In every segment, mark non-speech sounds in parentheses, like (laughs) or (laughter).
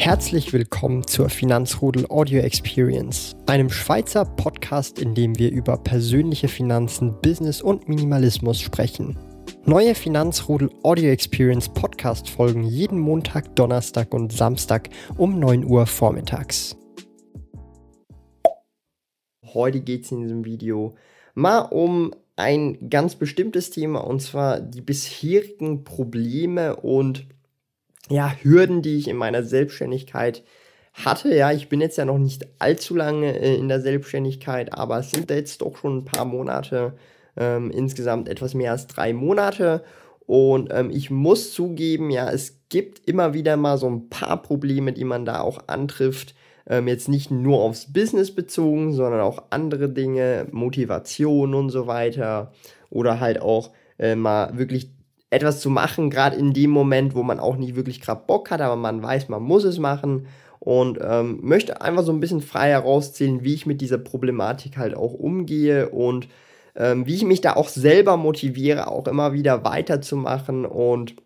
Herzlich willkommen zur Finanzrudel Audio Experience, einem Schweizer Podcast, in dem wir über persönliche Finanzen, Business und Minimalismus sprechen. Neue Finanzrudel Audio Experience Podcast folgen jeden Montag, Donnerstag und Samstag um 9 Uhr vormittags. Heute geht es in diesem Video mal um ein ganz bestimmtes Thema und zwar die bisherigen Probleme und ja, Hürden, die ich in meiner Selbstständigkeit hatte. Ja, ich bin jetzt ja noch nicht allzu lange äh, in der Selbstständigkeit, aber es sind jetzt doch schon ein paar Monate, ähm, insgesamt etwas mehr als drei Monate. Und ähm, ich muss zugeben, ja, es gibt immer wieder mal so ein paar Probleme, die man da auch antrifft. Ähm, jetzt nicht nur aufs Business bezogen, sondern auch andere Dinge, Motivation und so weiter. Oder halt auch äh, mal wirklich etwas zu machen, gerade in dem Moment, wo man auch nicht wirklich gerade Bock hat, aber man weiß, man muss es machen und ähm, möchte einfach so ein bisschen frei herauszählen, wie ich mit dieser Problematik halt auch umgehe und ähm, wie ich mich da auch selber motiviere, auch immer wieder weiterzumachen und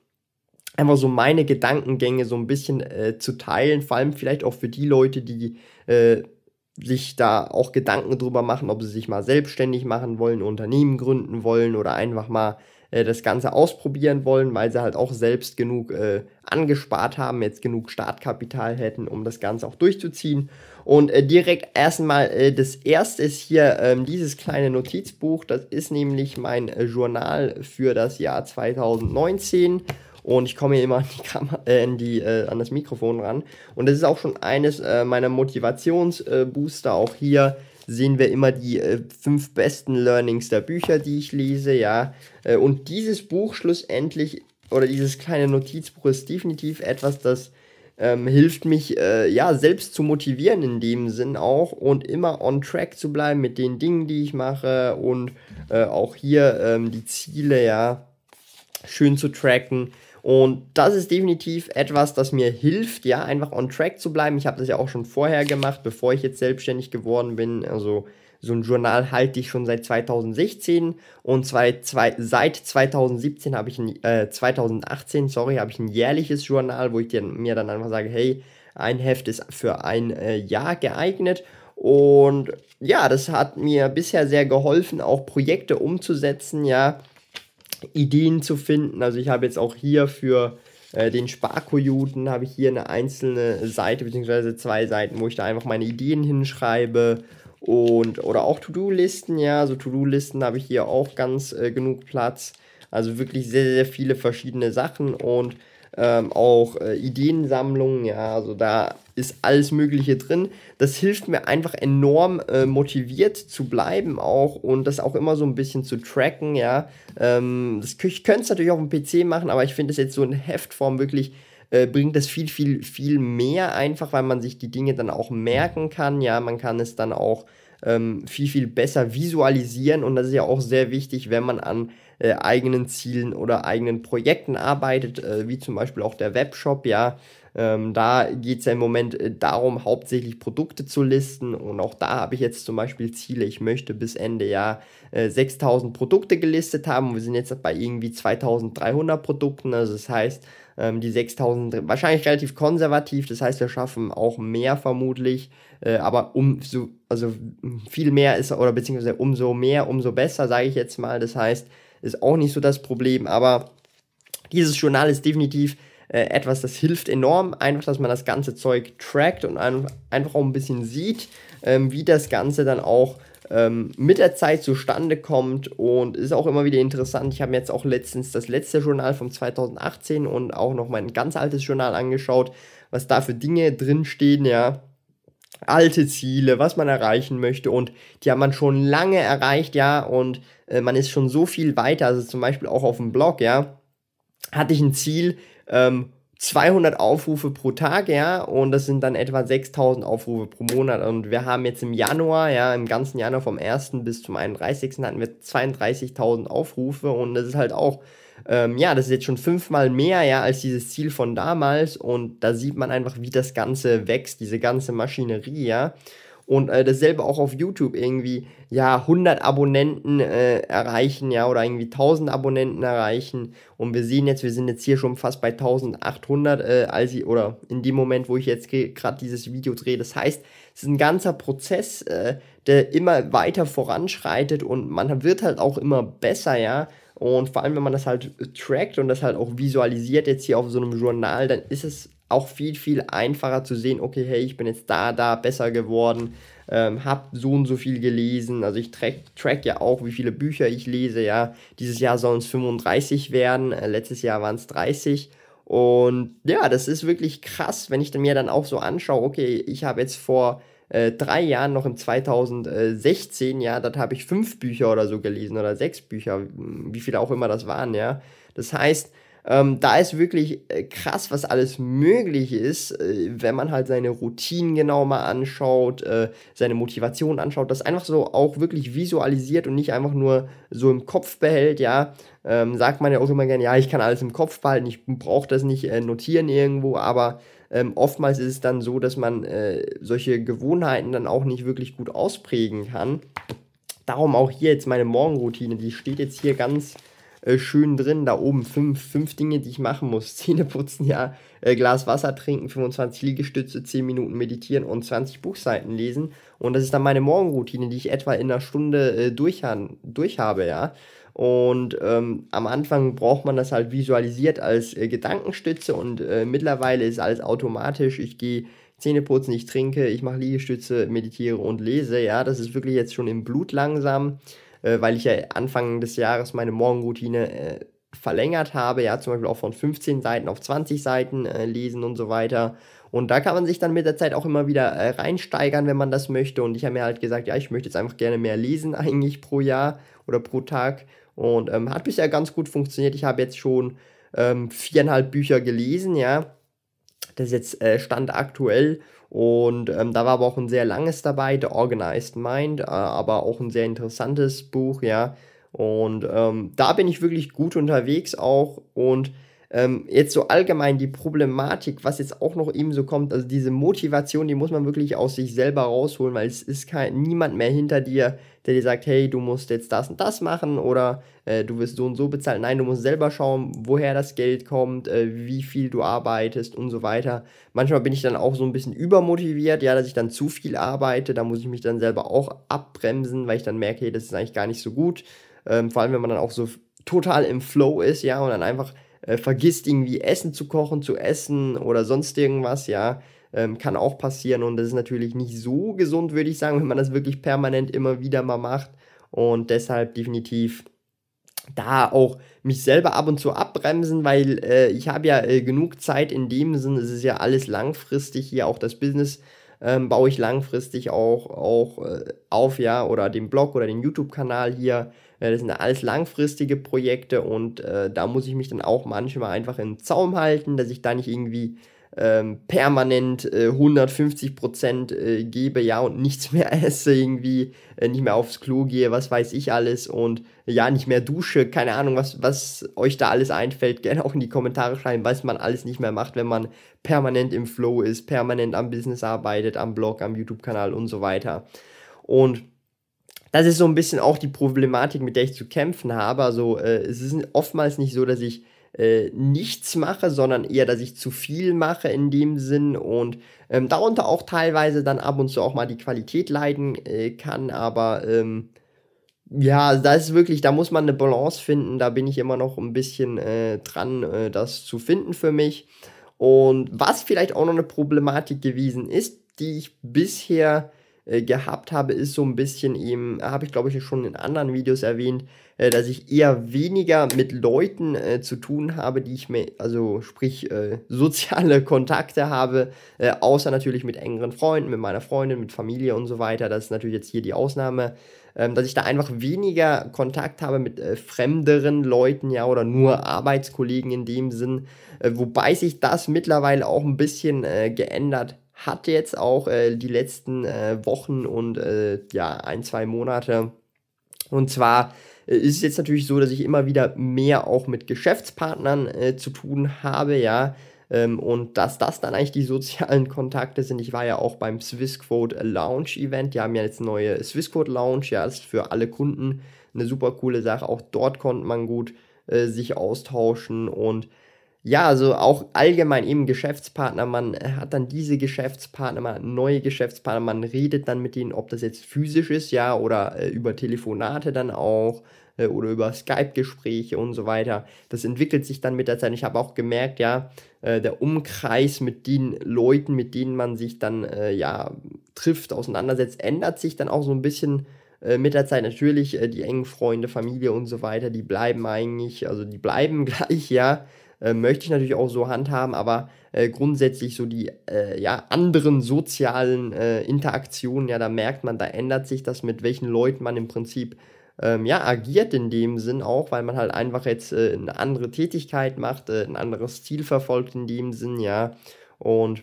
einfach so meine Gedankengänge so ein bisschen äh, zu teilen, vor allem vielleicht auch für die Leute, die äh, sich da auch Gedanken drüber machen, ob sie sich mal selbstständig machen wollen, Unternehmen gründen wollen oder einfach mal äh, das Ganze ausprobieren wollen, weil sie halt auch selbst genug äh, angespart haben, jetzt genug Startkapital hätten, um das Ganze auch durchzuziehen. Und äh, direkt erstmal äh, das erste ist hier ähm, dieses kleine Notizbuch. Das ist nämlich mein äh, Journal für das Jahr 2019 und ich komme hier immer an, die Kamera, äh, die, äh, an das Mikrofon ran. Und das ist auch schon eines äh, meiner Motivationsbooster. auch hier sehen wir immer die äh, fünf besten Learnings der Bücher, die ich lese, ja. Äh, und dieses Buch schlussendlich, oder dieses kleine Notizbuch ist definitiv etwas, das ähm, hilft mich, äh, ja, selbst zu motivieren in dem Sinn auch und immer on track zu bleiben mit den Dingen, die ich mache und äh, auch hier ähm, die Ziele, ja, schön zu tracken. Und das ist definitiv etwas, das mir hilft, ja, einfach on track zu bleiben. Ich habe das ja auch schon vorher gemacht, bevor ich jetzt selbstständig geworden bin. Also so ein Journal halte ich schon seit 2016 und zwei, zwei, seit 2017 habe ich ein, äh, 2018, sorry, habe ich ein jährliches Journal, wo ich dir, mir dann einfach sage, hey, ein Heft ist für ein äh, Jahr geeignet. Und ja, das hat mir bisher sehr geholfen, auch Projekte umzusetzen, ja, Ideen zu finden. Also ich habe jetzt auch hier für äh, den Sparkojuten habe ich hier eine einzelne Seite beziehungsweise zwei Seiten, wo ich da einfach meine Ideen hinschreibe und oder auch To-Do-Listen, ja, also To-Do-Listen habe ich hier auch ganz äh, genug Platz. Also wirklich sehr, sehr viele verschiedene Sachen und ähm, auch äh, Ideensammlungen, ja, also da ist alles Mögliche drin. Das hilft mir einfach enorm äh, motiviert zu bleiben auch und das auch immer so ein bisschen zu tracken, ja. Ähm, das, ich könnte es natürlich auch auf dem PC machen, aber ich finde es jetzt so in Heftform wirklich äh, bringt das viel, viel, viel mehr einfach, weil man sich die Dinge dann auch merken kann, ja, man kann es dann auch ähm, viel, viel besser visualisieren und das ist ja auch sehr wichtig, wenn man an äh, eigenen Zielen oder eigenen Projekten arbeitet, äh, wie zum Beispiel auch der Webshop, ja. Ähm, da geht es ja im Moment äh, darum, hauptsächlich Produkte zu listen und auch da habe ich jetzt zum Beispiel Ziele. Ich möchte bis Ende Jahr äh, 6000 Produkte gelistet haben wir sind jetzt bei irgendwie 2300 Produkten. Also das heißt, ähm, die 6000 wahrscheinlich relativ konservativ, das heißt, wir schaffen auch mehr vermutlich, äh, aber umso, also viel mehr ist, oder beziehungsweise umso mehr, umso besser, sage ich jetzt mal. Das heißt, ist auch nicht so das Problem, aber dieses Journal ist definitiv äh, etwas, das hilft enorm, einfach, dass man das ganze Zeug trackt und ein, einfach auch ein bisschen sieht, ähm, wie das Ganze dann auch ähm, mit der Zeit zustande kommt und ist auch immer wieder interessant. Ich habe mir jetzt auch letztens das letzte Journal von 2018 und auch noch mein ganz altes Journal angeschaut, was da für Dinge drinstehen, ja alte Ziele, was man erreichen möchte und die hat man schon lange erreicht, ja, und äh, man ist schon so viel weiter, also zum Beispiel auch auf dem Blog, ja, hatte ich ein Ziel, ähm, 200 Aufrufe pro Tag, ja, und das sind dann etwa 6000 Aufrufe pro Monat. Und wir haben jetzt im Januar, ja, im ganzen Januar vom 1. bis zum 31. hatten wir 32.000 Aufrufe und das ist halt auch ähm, ja, das ist jetzt schon fünfmal mehr, ja, als dieses Ziel von damals und da sieht man einfach, wie das Ganze wächst, diese ganze Maschinerie, ja. Und äh, dasselbe auch auf YouTube irgendwie, ja, 100 Abonnenten äh, erreichen, ja, oder irgendwie 1000 Abonnenten erreichen. Und wir sehen jetzt, wir sind jetzt hier schon fast bei 1800, äh, als ich, oder in dem Moment, wo ich jetzt gerade dieses Video drehe. Das heißt, es ist ein ganzer Prozess, äh, der immer weiter voranschreitet und man wird halt auch immer besser, ja. Und vor allem, wenn man das halt trackt und das halt auch visualisiert jetzt hier auf so einem Journal, dann ist es auch viel, viel einfacher zu sehen, okay, hey, ich bin jetzt da, da besser geworden, ähm, habe so und so viel gelesen. Also ich track, track ja auch, wie viele Bücher ich lese, ja. Dieses Jahr sollen es 35 werden, äh, letztes Jahr waren es 30. Und ja, das ist wirklich krass, wenn ich mir dann auch so anschaue, okay, ich habe jetzt vor äh, drei Jahren, noch im 2016, ja, da habe ich fünf Bücher oder so gelesen oder sechs Bücher, wie viele auch immer das waren, ja. Das heißt, ähm, da ist wirklich äh, krass, was alles möglich ist, äh, wenn man halt seine Routinen genau mal anschaut, äh, seine Motivation anschaut, das einfach so auch wirklich visualisiert und nicht einfach nur so im Kopf behält, ja. Ähm, sagt man ja auch immer gerne, ja, ich kann alles im Kopf behalten, ich brauche das nicht äh, notieren irgendwo, aber ähm, oftmals ist es dann so, dass man äh, solche Gewohnheiten dann auch nicht wirklich gut ausprägen kann. Darum auch hier jetzt meine Morgenroutine, die steht jetzt hier ganz äh, schön drin. Da oben fünf, fünf Dinge, die ich machen muss. (laughs) Zähne putzen, ja, äh, Glas Wasser trinken, 25 Liegestütze, 10 Minuten meditieren und 20 Buchseiten lesen. Und das ist dann meine Morgenroutine, die ich etwa in einer Stunde äh, durch, durch ja. Und ähm, am Anfang braucht man das halt visualisiert als äh, Gedankenstütze und äh, mittlerweile ist alles automatisch. Ich gehe Zähne putzen, ich trinke, ich mache Liegestütze, meditiere und lese. Ja, das ist wirklich jetzt schon im Blut langsam äh, weil ich ja Anfang des Jahres meine Morgenroutine äh, verlängert habe, ja, zum Beispiel auch von 15 Seiten auf 20 Seiten äh, lesen und so weiter. Und da kann man sich dann mit der Zeit auch immer wieder äh, reinsteigern, wenn man das möchte. Und ich habe mir halt gesagt, ja, ich möchte jetzt einfach gerne mehr lesen (laughs) eigentlich pro Jahr oder pro Tag. Und ähm, hat bisher ganz gut funktioniert. Ich habe jetzt schon ähm, viereinhalb Bücher gelesen, ja. Das ist jetzt äh, Stand aktuell und ähm, da war aber auch ein sehr langes dabei, The Organized Mind, äh, aber auch ein sehr interessantes Buch, ja. Und ähm, da bin ich wirklich gut unterwegs auch. Und ähm, jetzt so allgemein die Problematik, was jetzt auch noch eben so kommt, also diese Motivation, die muss man wirklich aus sich selber rausholen, weil es ist kein, niemand mehr hinter dir, der dir sagt, hey, du musst jetzt das und das machen oder äh, du wirst so und so bezahlt. Nein, du musst selber schauen, woher das Geld kommt, äh, wie viel du arbeitest und so weiter. Manchmal bin ich dann auch so ein bisschen übermotiviert, ja, dass ich dann zu viel arbeite. Da muss ich mich dann selber auch abbremsen, weil ich dann merke, hey, das ist eigentlich gar nicht so gut. Ähm, vor allem, wenn man dann auch so total im Flow ist, ja, und dann einfach äh, vergisst irgendwie Essen zu kochen, zu essen oder sonst irgendwas, ja, ähm, kann auch passieren und das ist natürlich nicht so gesund, würde ich sagen, wenn man das wirklich permanent immer wieder mal macht und deshalb definitiv da auch mich selber ab und zu abbremsen, weil äh, ich habe ja äh, genug Zeit in dem Sinn, es ist ja alles langfristig hier, auch das Business ähm, baue ich langfristig auch, auch äh, auf, ja, oder den Blog oder den YouTube-Kanal hier das sind alles langfristige Projekte und äh, da muss ich mich dann auch manchmal einfach in den Zaum halten, dass ich da nicht irgendwie ähm, permanent äh, 150 Prozent äh, gebe, ja, und nichts (laughs) mehr esse, irgendwie äh, nicht mehr aufs Klo gehe, was weiß ich alles und ja, nicht mehr dusche, keine Ahnung, was, was euch da alles einfällt, gerne auch in die Kommentare schreiben, was man alles nicht mehr macht, wenn man permanent im Flow ist, permanent am Business arbeitet, am Blog, am YouTube-Kanal und so weiter. Und das ist so ein bisschen auch die Problematik, mit der ich zu kämpfen habe. Also äh, es ist oftmals nicht so, dass ich äh, nichts mache, sondern eher, dass ich zu viel mache in dem Sinn und ähm, darunter auch teilweise dann ab und zu auch mal die Qualität leiden äh, kann. Aber ähm, ja, da ist wirklich, da muss man eine Balance finden. Da bin ich immer noch ein bisschen äh, dran, äh, das zu finden für mich. Und was vielleicht auch noch eine Problematik gewesen ist, die ich bisher äh, gehabt habe, ist so ein bisschen eben, habe ich glaube ich schon in anderen Videos erwähnt, äh, dass ich eher weniger mit Leuten äh, zu tun habe, die ich mir, also sprich äh, (laughs) soziale Kontakte habe, äh, außer natürlich mit engeren Freunden, mit meiner Freundin, mit Familie und so weiter. Das ist natürlich jetzt hier die Ausnahme. Ähm, dass ich da einfach weniger Kontakt habe mit fremderen Leuten, ja, oder nur Arbeitskollegen in dem Sinn, wobei sich das mittlerweile auch ein bisschen geändert hat jetzt auch äh, die letzten äh, Wochen und äh, ja, ein, zwei Monate. Und zwar äh, ist es jetzt natürlich so, dass ich immer wieder mehr auch mit Geschäftspartnern äh, zu tun habe, ja. Ähm, und dass das dann eigentlich die (laughs) sozialen Kontakte sind. Ich war ja auch beim Swissquote Lounge Event. Die haben ja jetzt eine neue Swissquote Lounge. Ja, ist für alle Kunden eine super coole Sache. Auch dort konnte man gut äh, sich austauschen und ja, also auch allgemein eben Geschäftspartner, man hat dann diese Geschäftspartner, man hat neue Geschäftspartner, man redet dann mit denen, ob das jetzt physisch ist, ja, oder äh, über Telefonate dann auch äh, oder über Skype-Gespräche und so weiter. Das entwickelt sich dann mit der Zeit. Ich habe auch gemerkt, ja, äh, der Umkreis mit den Leuten, mit denen man sich dann äh, ja trifft, auseinandersetzt, ändert sich dann auch so ein bisschen äh, mit der Zeit natürlich äh, die engen Freunde, Familie und so weiter, die bleiben eigentlich, also die bleiben (laughs) gleich, ja. Äh, möchte ich natürlich auch so handhaben, aber äh, grundsätzlich so die äh, ja, anderen sozialen Interaktionen, ja, da merkt man, da ändert sich das, mit welchen Leuten man im Prinzip ähm, ja, agiert in dem Sinn auch, weil man halt einfach jetzt äh, eine andere Tätigkeit macht, äh, ein anderes Ziel verfolgt in dem Sinn, ja. Und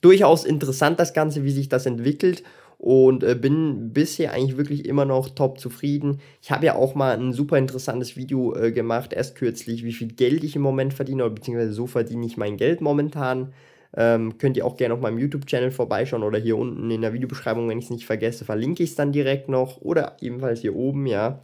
durchaus interessant das Ganze, wie sich das entwickelt und äh, bin bisher eigentlich wirklich immer noch top zufrieden. Ich habe ja auch mal ein super interessantes Video äh, gemacht, erst kürzlich, wie viel Geld ich im Moment verdiene, oder beziehungsweise so verdiene ich mein Geld momentan. Ähm, könnt ihr auch gerne auf meinem YouTube-Channel vorbeischauen oder hier unten in der Videobeschreibung, wenn ich es nicht vergesse, verlinke ich es dann direkt noch oder ebenfalls hier oben, ja.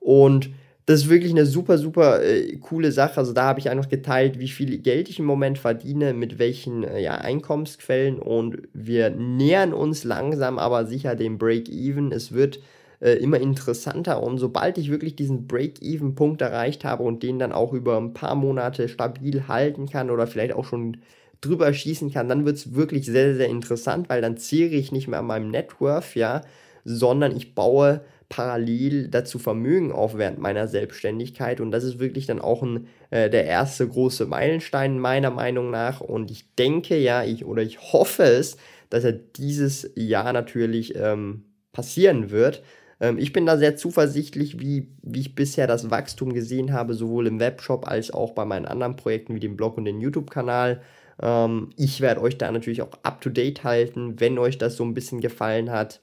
Und das ist wirklich eine super, super äh, coole Sache. Also da habe ich einfach geteilt, wie viel Geld ich im Moment verdiene, mit welchen äh, ja, Einkommensquellen und wir nähern uns langsam, aber sicher dem Break-Even. Es wird äh, immer interessanter und sobald ich wirklich diesen Break-Even-Punkt erreicht habe und den dann auch über ein paar Monate stabil halten kann oder vielleicht auch schon drüber schießen kann, dann wird es wirklich sehr, sehr interessant, weil dann zehre ich nicht mehr an meinem Networth, ja, sondern ich baue parallel dazu Vermögen auf während meiner Selbstständigkeit. Und das ist wirklich dann auch ein, äh, der erste große Meilenstein meiner Meinung nach. Und ich denke ja, ich oder ich hoffe es, dass er dieses Jahr natürlich ähm, passieren wird. Ähm, ich bin da sehr zuversichtlich, wie, wie ich bisher das Wachstum gesehen habe, sowohl im Webshop als auch bei meinen anderen Projekten wie dem Blog und dem YouTube-Kanal. Ähm, ich werde euch da natürlich auch up-to-date halten, wenn euch das so ein bisschen gefallen hat.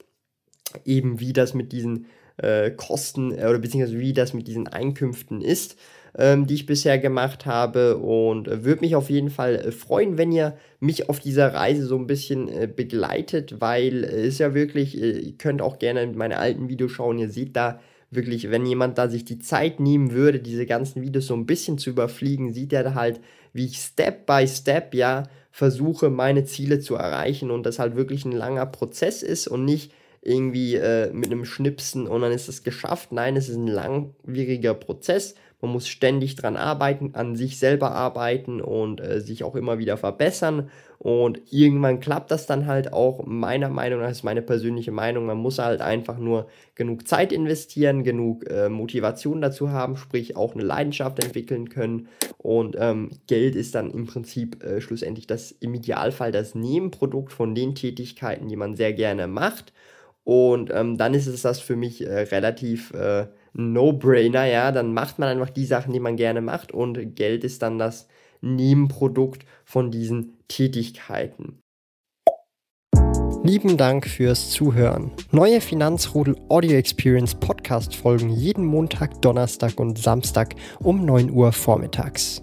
Eben wie das mit diesen äh, Kosten äh, oder beziehungsweise wie das mit diesen Einkünften ist, ähm, die ich bisher gemacht habe. Und äh, würde mich auf jeden Fall äh, freuen, wenn ihr mich auf dieser Reise so ein bisschen äh, begleitet, weil es ist ja wirklich, äh, ihr könnt auch gerne in meine alten Videos schauen, ihr seht da wirklich, wenn jemand da sich die Zeit nehmen würde, diese ganzen Videos so ein bisschen zu überfliegen, sieht er halt, wie ich Step by Step ja versuche, meine Ziele zu erreichen und das halt wirklich ein langer Prozess ist und nicht irgendwie äh, mit einem Schnipsen und dann ist es geschafft. Nein, es ist ein langwieriger Prozess. Man muss ständig dran arbeiten, an sich selber arbeiten und äh, sich auch immer wieder verbessern. Und irgendwann klappt das dann halt auch. Meiner Meinung nach ist meine persönliche Meinung. Man muss halt einfach nur genug Zeit investieren, genug äh, Motivation dazu haben, sprich auch eine Leidenschaft entwickeln können. Und ähm, Geld ist dann im Prinzip äh, schlussendlich das im Idealfall das Nebenprodukt von den Tätigkeiten, die man sehr gerne macht. Und ähm, dann ist es das für mich äh, relativ äh, No-Brainer, ja. Dann macht man einfach die Sachen, die man gerne macht und Geld ist dann das Nebenprodukt von diesen Tätigkeiten. Lieben Dank fürs Zuhören. Neue Finanzrudel Audio Experience Podcast folgen jeden Montag, Donnerstag und Samstag um 9 Uhr vormittags.